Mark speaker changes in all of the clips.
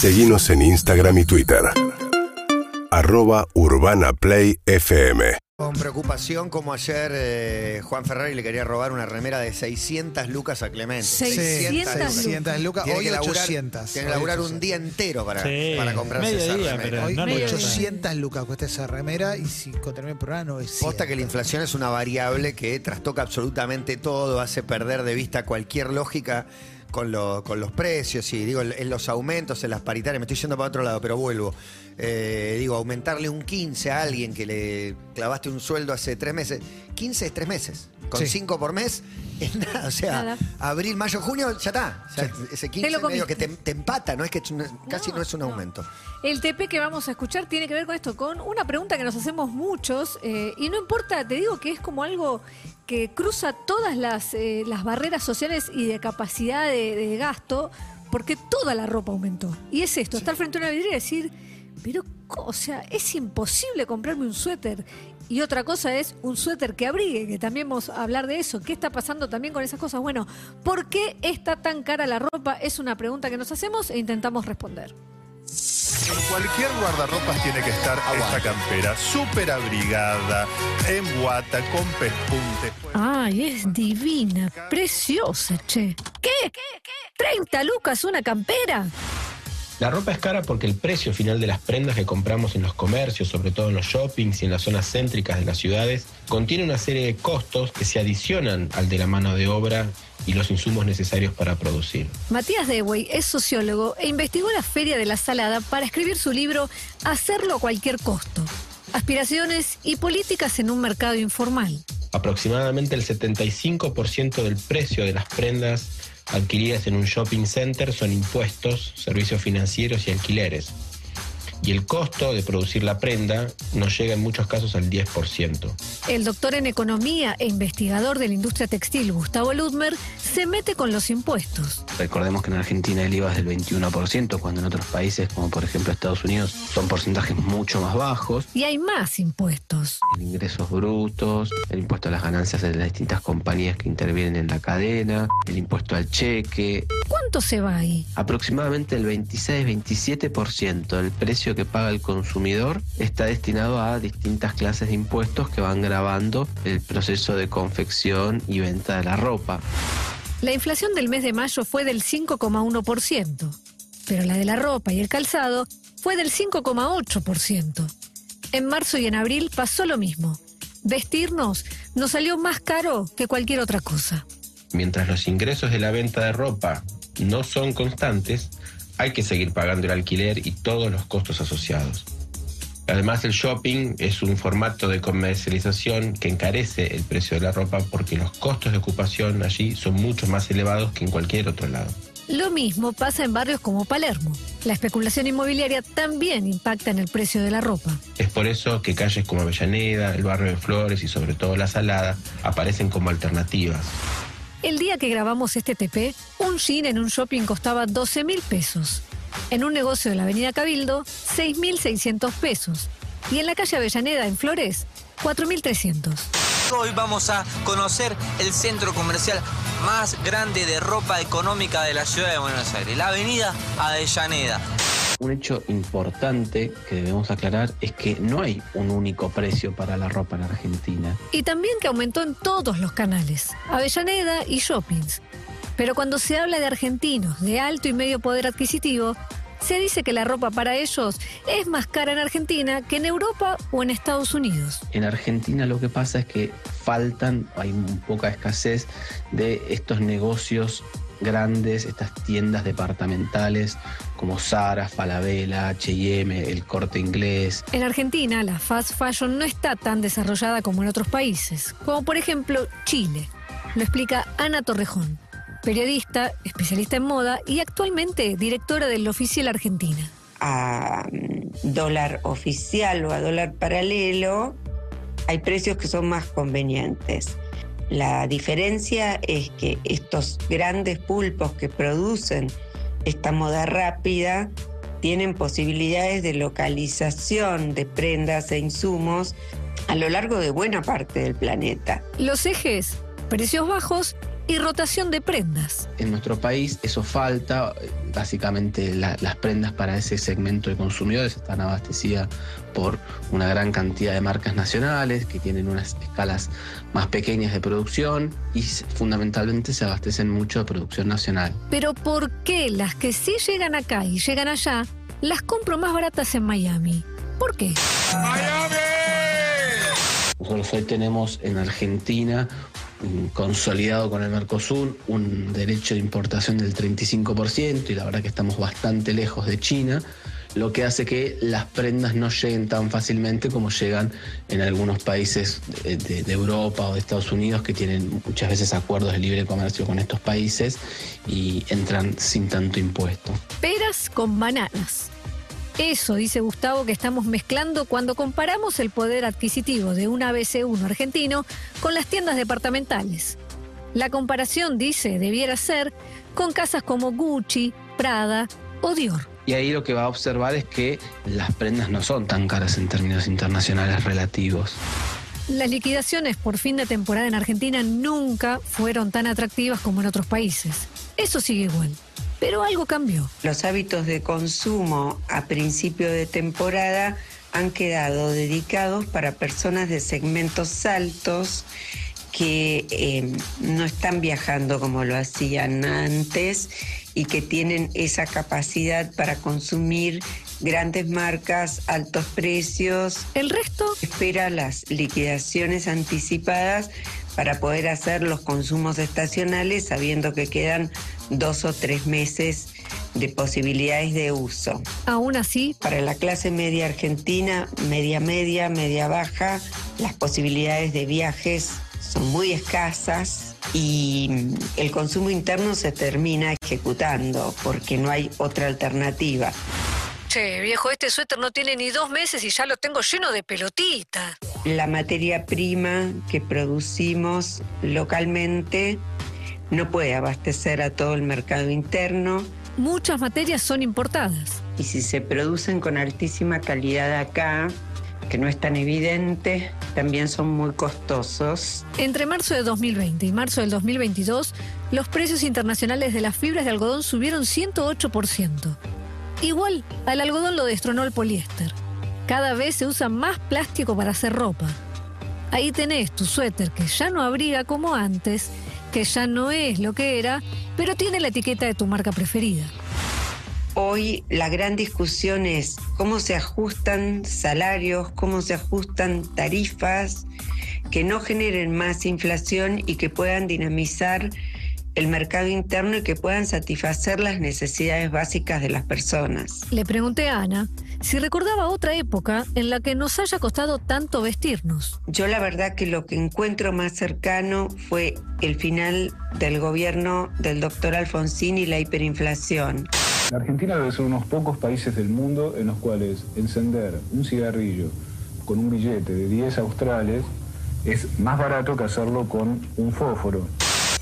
Speaker 1: Seguimos en Instagram y Twitter. Arroba Urbana Play FM.
Speaker 2: Con preocupación, como ayer eh, Juan Ferrari le quería robar una remera de 600 lucas a Clemente.
Speaker 3: 600 lucas.
Speaker 4: 600 lucas,
Speaker 2: Tiene
Speaker 4: hoy
Speaker 2: que laburar,
Speaker 4: 800.
Speaker 2: Tiene que laburar un
Speaker 4: 800.
Speaker 2: día entero para,
Speaker 3: Sí,
Speaker 2: para comprarse
Speaker 3: medio
Speaker 2: esa
Speaker 3: día,
Speaker 2: remera.
Speaker 3: pero
Speaker 4: Hoy
Speaker 3: no
Speaker 2: Medio día.
Speaker 4: 800 lucas cuesta esa remera y si termina el programa 900.
Speaker 2: Posta que la inflación es una variable que trastoca absolutamente todo, hace perder de vista cualquier lógica con, lo- con los precios y digo, en los aumentos, en las paritarias, me estoy yendo para otro lado, pero vuelvo. Eh, digo, aumentarle un 15 a alguien que le clavaste un sueldo hace tres meses, 15 es tres meses, con
Speaker 4: Sí.
Speaker 2: 5 por mes es nada, o sea,
Speaker 5: Nada.
Speaker 2: abril, mayo, junio, ya está. O sea,
Speaker 4: Sí.
Speaker 2: Ese
Speaker 5: Te
Speaker 2: 15
Speaker 5: lo
Speaker 2: medio que te, te empata, no es que es casi no, es un
Speaker 5: no.
Speaker 2: aumento.
Speaker 5: El TP que vamos a escuchar tiene que ver con esto, con una pregunta que nos hacemos muchos, eh, y no importa, te digo que es como algo que cruza todas las, eh, las barreras sociales y de capacidad de, de gasto, porque toda la ropa aumentó. Y es esto, estar frente a una vidriera y decir, pero, co- o sea, es imposible comprarme un suéter. Y otra cosa es un suéter que abrigue, que también vamos a hablar de eso. ¿Qué está pasando también con esas cosas? Bueno, ¿por qué está tan cara la ropa? Es una pregunta que nos hacemos e intentamos responder.
Speaker 6: En cualquier guardarropas tiene que estar esta campera, súper abrigada, en guata, con pespunte.
Speaker 5: Ay, es divina, preciosa, che. ¿Qué? ¿30 lucas una campera?
Speaker 7: La ropa es cara porque el precio final de las prendas que compramos en los comercios, sobre todo en los shoppings y en las zonas céntricas de las ciudades, contiene una serie de costos que se adicionan al de la mano de obra y los insumos necesarios para producir.
Speaker 5: Matías Dewey es sociólogo e investigó la Feria de la Salada para escribir su libro Hacerlo a cualquier costo. Aspiraciones y políticas en un mercado informal.
Speaker 7: Aproximadamente el 75% del precio de las prendas adquiridas en un shopping center son impuestos, servicios financieros y alquileres. Y el costo de producir la prenda no llega en muchos casos al 10%.
Speaker 5: El doctor en economía e investigador de la industria textil, Gustavo Ludmer, se mete con los impuestos.
Speaker 8: Recordemos que en Argentina el IVA es del 21%, cuando en otros países, como por ejemplo Estados Unidos, son porcentajes mucho más bajos.
Speaker 5: Y hay más impuestos.
Speaker 8: Ingresos brutos, el impuesto a las ganancias de las distintas compañías que intervienen en la cadena, el impuesto al cheque.
Speaker 5: ¿Cuánto se va ahí?
Speaker 8: Aproximadamente el 26-27% del precio que paga el consumidor está destinado a distintas clases de impuestos que van grabando el proceso de confección y venta de la ropa.
Speaker 5: La inflación del mes de mayo fue del 5,1%, pero la de la ropa y el calzado fue del 5,8%. En marzo y en abril pasó lo mismo. Vestirnos nos salió más caro que cualquier otra cosa.
Speaker 7: Mientras los ingresos de la venta de ropa no son constantes, hay que seguir pagando el alquiler y todos los costos asociados. Además, el shopping es un formato de comercialización que encarece el precio de la ropa porque los costos de ocupación allí son mucho más elevados que en cualquier otro lado.
Speaker 5: Lo mismo pasa en barrios como Palermo. La especulación inmobiliaria también impacta en el precio de la ropa.
Speaker 7: Es por eso que calles como Avellaneda, el barrio de Flores y sobre todo La Salada aparecen como alternativas.
Speaker 5: El día que grabamos este TP, un jean en un shopping costaba 12 mil pesos. En un negocio de la Avenida Cabildo, 6.600 pesos. Y en la calle Avellaneda, en Flores, 4.300.
Speaker 9: Hoy vamos a conocer el centro comercial más grande de ropa económica de la ciudad de Buenos Aires, la avenida Avellaneda.
Speaker 8: Un hecho importante que debemos aclarar es que no hay un único precio para la ropa en Argentina.
Speaker 5: Y también que aumentó en todos los canales, Avellaneda y shoppings. Pero cuando se habla de argentinos de alto y medio poder adquisitivo, se dice que la ropa para ellos es más cara en Argentina que en Europa o en Estados Unidos.
Speaker 8: En Argentina lo que pasa es que faltan, hay poca escasez de estos negocios grandes, estas tiendas departamentales como Zara, Falabella, H&M, El Corte Inglés.
Speaker 5: En Argentina, la fast fashion no está tan desarrollada como en otros países, como por ejemplo Chile. Lo explica Ana Torrejón, periodista, especialista en moda y actualmente directora del Oficial Argentina.
Speaker 10: a mm, dólar oficial o a dólar paralelo, hay precios que son más convenientes. La diferencia es que estos grandes pulpos que producen esta moda rápida tienen posibilidades de localización de prendas e insumos a lo largo de buena parte del planeta.
Speaker 5: Los ejes, precios bajos y rotación de prendas.
Speaker 8: En nuestro país eso falta, básicamente la- las prendas para ese segmento de consumidores están abastecidas por una gran cantidad de marcas nacionales que tienen unas escalas más pequeñas de producción y fundamentalmente se abastecen mucho de producción nacional.
Speaker 5: Pero ¿por qué las que sí llegan acá y llegan allá, las compro más baratas en Miami? ¿Por qué?
Speaker 8: Nosotros hoy tenemos en Argentina consolidado con el Mercosur un derecho de importación del 35% y la verdad que estamos bastante lejos de China, lo que hace que las prendas no lleguen tan fácilmente como llegan en algunos países de, Europa o de Estados Unidos que tienen muchas veces acuerdos de libre comercio con estos países y entran sin tanto impuesto.
Speaker 5: Peras con bananas. Eso dice Gustavo que estamos mezclando cuando comparamos el poder adquisitivo de un ABC1 argentino con las tiendas departamentales. La comparación, dice, debiera ser con casas como Gucci, Prada o Dior.
Speaker 8: Y ahí lo que va a observar es que las prendas no son tan caras en términos internacionales relativos.
Speaker 5: Las liquidaciones por fin de temporada en Argentina nunca fueron tan atractivas como en otros países. Eso sigue igual. Pero algo cambió.
Speaker 10: Los hábitos de consumo a principio de temporada han quedado dedicados para personas de segmentos altos que eh, no están viajando como lo hacían antes y que tienen esa capacidad para consumir grandes marcas, altos precios.
Speaker 5: El resto
Speaker 10: espera las liquidaciones anticipadas para poder hacer los consumos estacionales sabiendo que quedan dos o tres meses de posibilidades de uso.
Speaker 5: Aún así,
Speaker 10: Para la clase media argentina, media media, media baja, las posibilidades de viajes son muy escasas y el consumo interno se termina ejecutando porque no hay otra alternativa.
Speaker 5: Che, viejo, este suéter no tiene ni dos meses y ya lo tengo lleno de pelotitas.
Speaker 10: La materia prima que producimos localmente no puede abastecer a todo el mercado interno
Speaker 5: Muchas materias son importadas.
Speaker 10: y si se producen con altísima calidad acá, que no es tan evidente, también son muy costosos.
Speaker 5: Entre marzo de 2020 y marzo del 2022, los precios internacionales de las fibras de algodón subieron 108%. Igual, al algodón lo destronó el poliéster. Cada vez se usa más plástico para hacer ropa. Ahí tenés tu suéter que ya no abriga como antes, que ya no es lo que era, pero tiene la etiqueta de tu marca preferida.
Speaker 10: Hoy la gran discusión es cómo se ajustan salarios, cómo se ajustan tarifas que no generen más inflación y que puedan dinamizar el mercado interno y que puedan satisfacer las necesidades básicas de las personas.
Speaker 5: Le pregunté a Ana si recordaba otra época en la que nos haya costado tanto vestirnos.
Speaker 10: Yo la verdad que lo que encuentro más cercano fue el final del gobierno del doctor Alfonsín y la hiperinflación.
Speaker 3: La Argentina debe ser uno de los pocos países del mundo en los cuales encender un cigarrillo con un billete de 10 australes es más barato que hacerlo con un fósforo.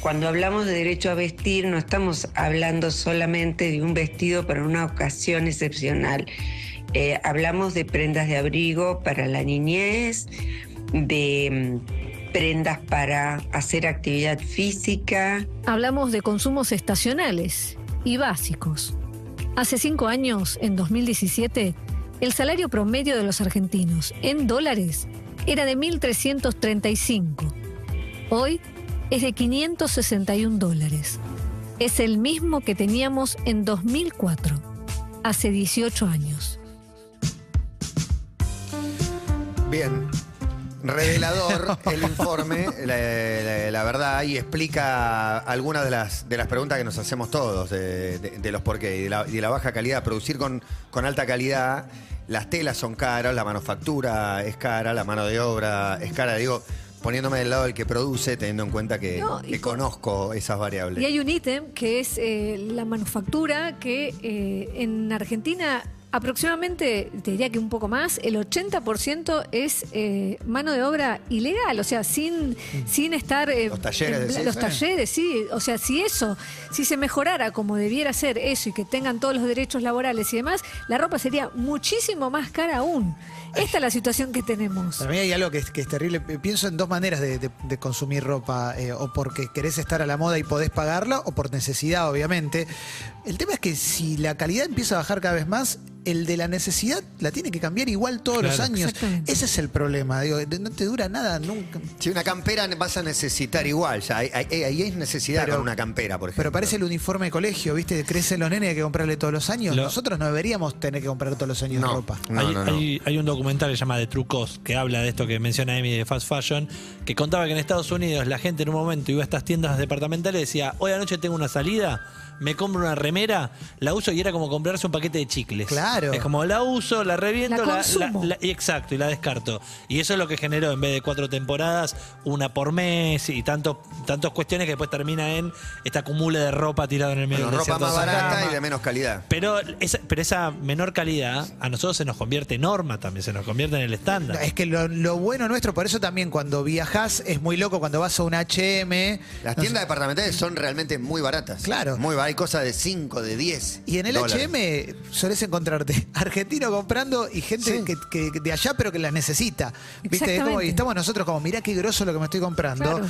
Speaker 10: Cuando hablamos de derecho a vestir no estamos hablando solamente de un vestido para una ocasión excepcional. Eh, hablamos de prendas de abrigo para la niñez, de mm, prendas para hacer actividad física,
Speaker 5: Hablamos de consumos estacionales y básicos. Hace cinco años, en 2017, el salario promedio de los argentinos en dólares era de 1.335. Hoy es de 561 dólares. Es el mismo que teníamos en 2004, hace 18 años.
Speaker 2: Bien. Revelador el informe, la, verdad, y explica algunas de las, de las preguntas que nos hacemos todos, de, los por qué, y de la, de la baja calidad. Producir con, con alta calidad, las telas son caras, la manufactura es cara, la mano de obra es cara. Digo, poniéndome del lado del que produce, teniendo en cuenta que,
Speaker 5: No, y
Speaker 2: que
Speaker 5: con-
Speaker 2: conozco esas variables.
Speaker 5: Y hay un ítem que es eh, la manufactura que eh, en Argentina aproximadamente, te diría que un poco más, el 80% es eh, mano de obra ilegal, o sea, sin, sin estar... eh,
Speaker 2: Los talleres,
Speaker 5: en-
Speaker 2: decís,
Speaker 5: Los
Speaker 2: ¿eh?
Speaker 5: talleres, sí. O sea, si eso, si se mejorara como debiera ser eso y que tengan todos los derechos laborales y demás, la ropa sería muchísimo más cara aún. Esta es la situación que tenemos.
Speaker 4: Para mí hay algo que es, que es terrible. Pienso en dos maneras de, de- de consumir ropa. eh, o porque querés estar a la moda y podés pagarla, o por necesidad, obviamente. El tema es que si la calidad empieza a bajar cada vez más, el de la necesidad la tiene que cambiar igual todos los años. Ese es el problema. Digo, no te dura nada nunca.
Speaker 2: Si una campera vas a necesitar igual, ya hay- hay- ahí hay necesidad
Speaker 4: Pero-
Speaker 2: con una campera, por ejemplo.
Speaker 4: Pero parece el uniforme de colegio, ¿viste? Crecen los nenes, hay que comprarle todos los años.
Speaker 11: Lo-
Speaker 4: Nosotros no deberíamos tener que comprar todos los años
Speaker 2: No.
Speaker 4: ropa.
Speaker 2: No,
Speaker 11: hay,
Speaker 2: no, no.
Speaker 11: hay- hay un documental que se llama The True Cost, que habla de esto que menciona Emi de Fast Fashion, que contaba que en Estados Unidos la gente en un momento iba a estas tiendas departamentales y decía, hoy anoche tengo una salida, me compro una remera, la uso y era como comprarse un paquete de chicles.
Speaker 4: Claro.
Speaker 11: Es como la uso, la reviento,
Speaker 5: La consumo.
Speaker 11: la- y exacto, y la descarto. Y eso es lo que generó, en vez de cuatro temporadas, una por mes y tanto, tantas cuestiones que después termina en esta acumula de ropa tirada en el medio
Speaker 2: Bueno,
Speaker 11: de
Speaker 2: ropa más barata y de menos calidad.
Speaker 11: Pero esa, pero esa menor calidad a nosotros se nos convierte en norma también, se nos convierte en el estándar.
Speaker 4: Es que lo, lo bueno nuestro, por eso también cuando viajas es muy loco cuando vas a un HM.
Speaker 2: Las
Speaker 4: no
Speaker 2: tiendas
Speaker 4: sé,
Speaker 2: departamentales son realmente muy baratas.
Speaker 4: Claro.
Speaker 2: Muy baratas. Hay cosas de 5, de 10.
Speaker 4: Y en el. HM solés argentino comprando y gente
Speaker 2: Sí.
Speaker 4: que, que de allá pero que las necesita. ¿Viste? Es como- y estamos nosotros como, mirá qué grosso lo que me estoy comprando.
Speaker 5: Claro.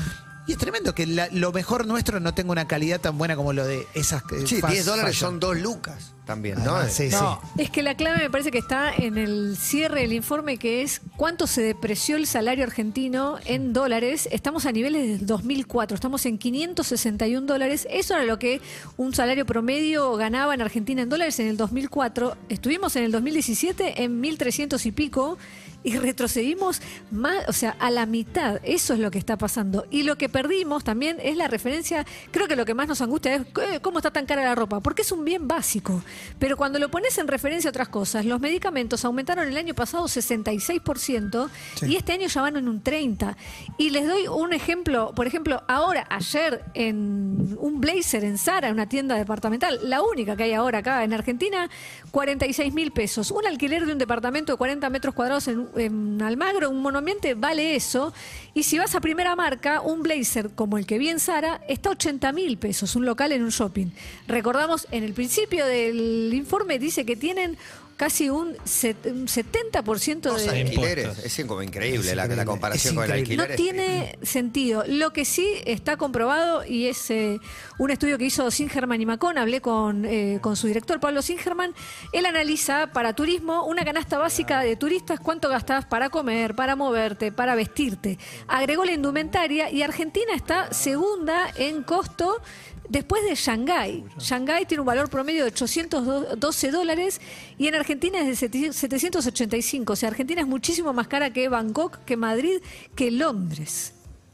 Speaker 4: Y es tremendo que la- lo mejor nuestro no tenga una calidad tan buena como lo de esas eh,
Speaker 2: Sí,
Speaker 4: fast
Speaker 2: 10 dólares
Speaker 4: fashion.
Speaker 2: son 2 lucas también, ¿no?
Speaker 4: Ah, sí,
Speaker 11: No,
Speaker 4: sí.
Speaker 5: Es que la clave me parece que está en el cierre del informe, que es cuánto se depreció el salario argentino en dólares. Estamos a niveles del 2004, estamos en 561 dólares. Eso era lo que un salario promedio ganaba en Argentina en dólares en el 2004. Estuvimos en el 2017 en 1.300 y pico. Y retrocedimos más, o sea, a la mitad. Eso es lo que está pasando. Y lo que perdimos también es la referencia. Creo que lo que más nos angustia es eh, cómo está tan cara la ropa, porque es un bien básico. Pero cuando lo pones en referencia a otras cosas, los medicamentos aumentaron el año pasado 66% y este año ya van en un 30%. Y les doy un ejemplo, por ejemplo, ahora, ayer, en un blazer en Zara, en una tienda departamental, la única que hay ahora acá en Argentina, 46 mil pesos. Un alquiler de un departamento de 40 metros cuadrados en, en Almagro, un monoambiente, vale eso. Y si vas a primera marca, un blazer como el que vi en Zara está 80 mil pesos, un local en un shopping. Recordamos, en el principio del informe dice que tienen casi un, set- un 70%
Speaker 2: Los
Speaker 5: de...
Speaker 2: alquileres.
Speaker 11: impuestos.
Speaker 2: Es como increíble,
Speaker 4: Es
Speaker 2: la, comparación con el alquiler.
Speaker 5: No tiene sentido. Lo que sí está comprobado y es eh, un estudio que hizo Singerman y Macón, hablé con, eh, con su director Pablo Singerman, él analiza para turismo una canasta básica de turistas, cuánto gastas para comer, para moverte, para vestirte. Agregó la indumentaria y Argentina está segunda en costo después de Shanghái. Shanghái tiene un valor promedio de 812 dólares y en Argentina es de 785. O sea, Argentina es muchísimo más cara que Bangkok, que Madrid, que Londres.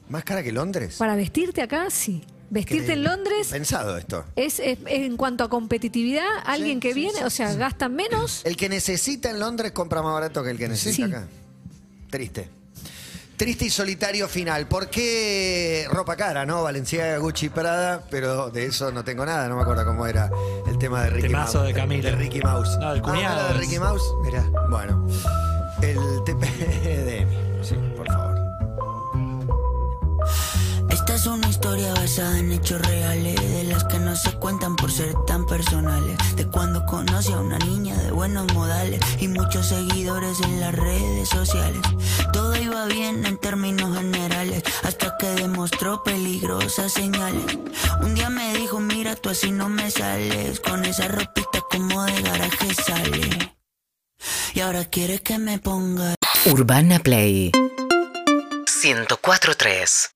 Speaker 2: ¿Más cara que Londres?
Speaker 5: Para vestirte acá, sí. Vestirte en Londres
Speaker 2: Pensado esto.
Speaker 5: es, es- en cuanto a competitividad, alguien que viene, o sea, gasta menos.
Speaker 2: El que necesita en Londres compra más barato que el que necesita acá. Triste. Triste y solitario final. ¿Por qué ropa cara, no? Valenciaga, Gucci, Prada, pero de eso no tengo nada, no me acuerdo cómo era el tema de Ricky
Speaker 11: Temazo
Speaker 2: Mouse.
Speaker 11: de Camilo.
Speaker 2: De Ricky Mouse.
Speaker 11: No, el
Speaker 2: Ah,
Speaker 11: cuñado
Speaker 2: ¿era de Ricky Mouse?
Speaker 4: Mirá.
Speaker 2: Bueno, el TP de Emi. Sí, por favor.
Speaker 12: Esta es una historia basada en hechos reales, de las que no se cuentan por ser tan personales. Conocí a una niña de buenos modales y muchos seguidores en las redes sociales. Todo iba bien en términos generales, hasta que demostró peligrosas señales. Un día me dijo, mira, tú así no me sales, con esa ropita como de garaje sale. Y ahora quiere que me ponga.
Speaker 13: Urbana Play 104.3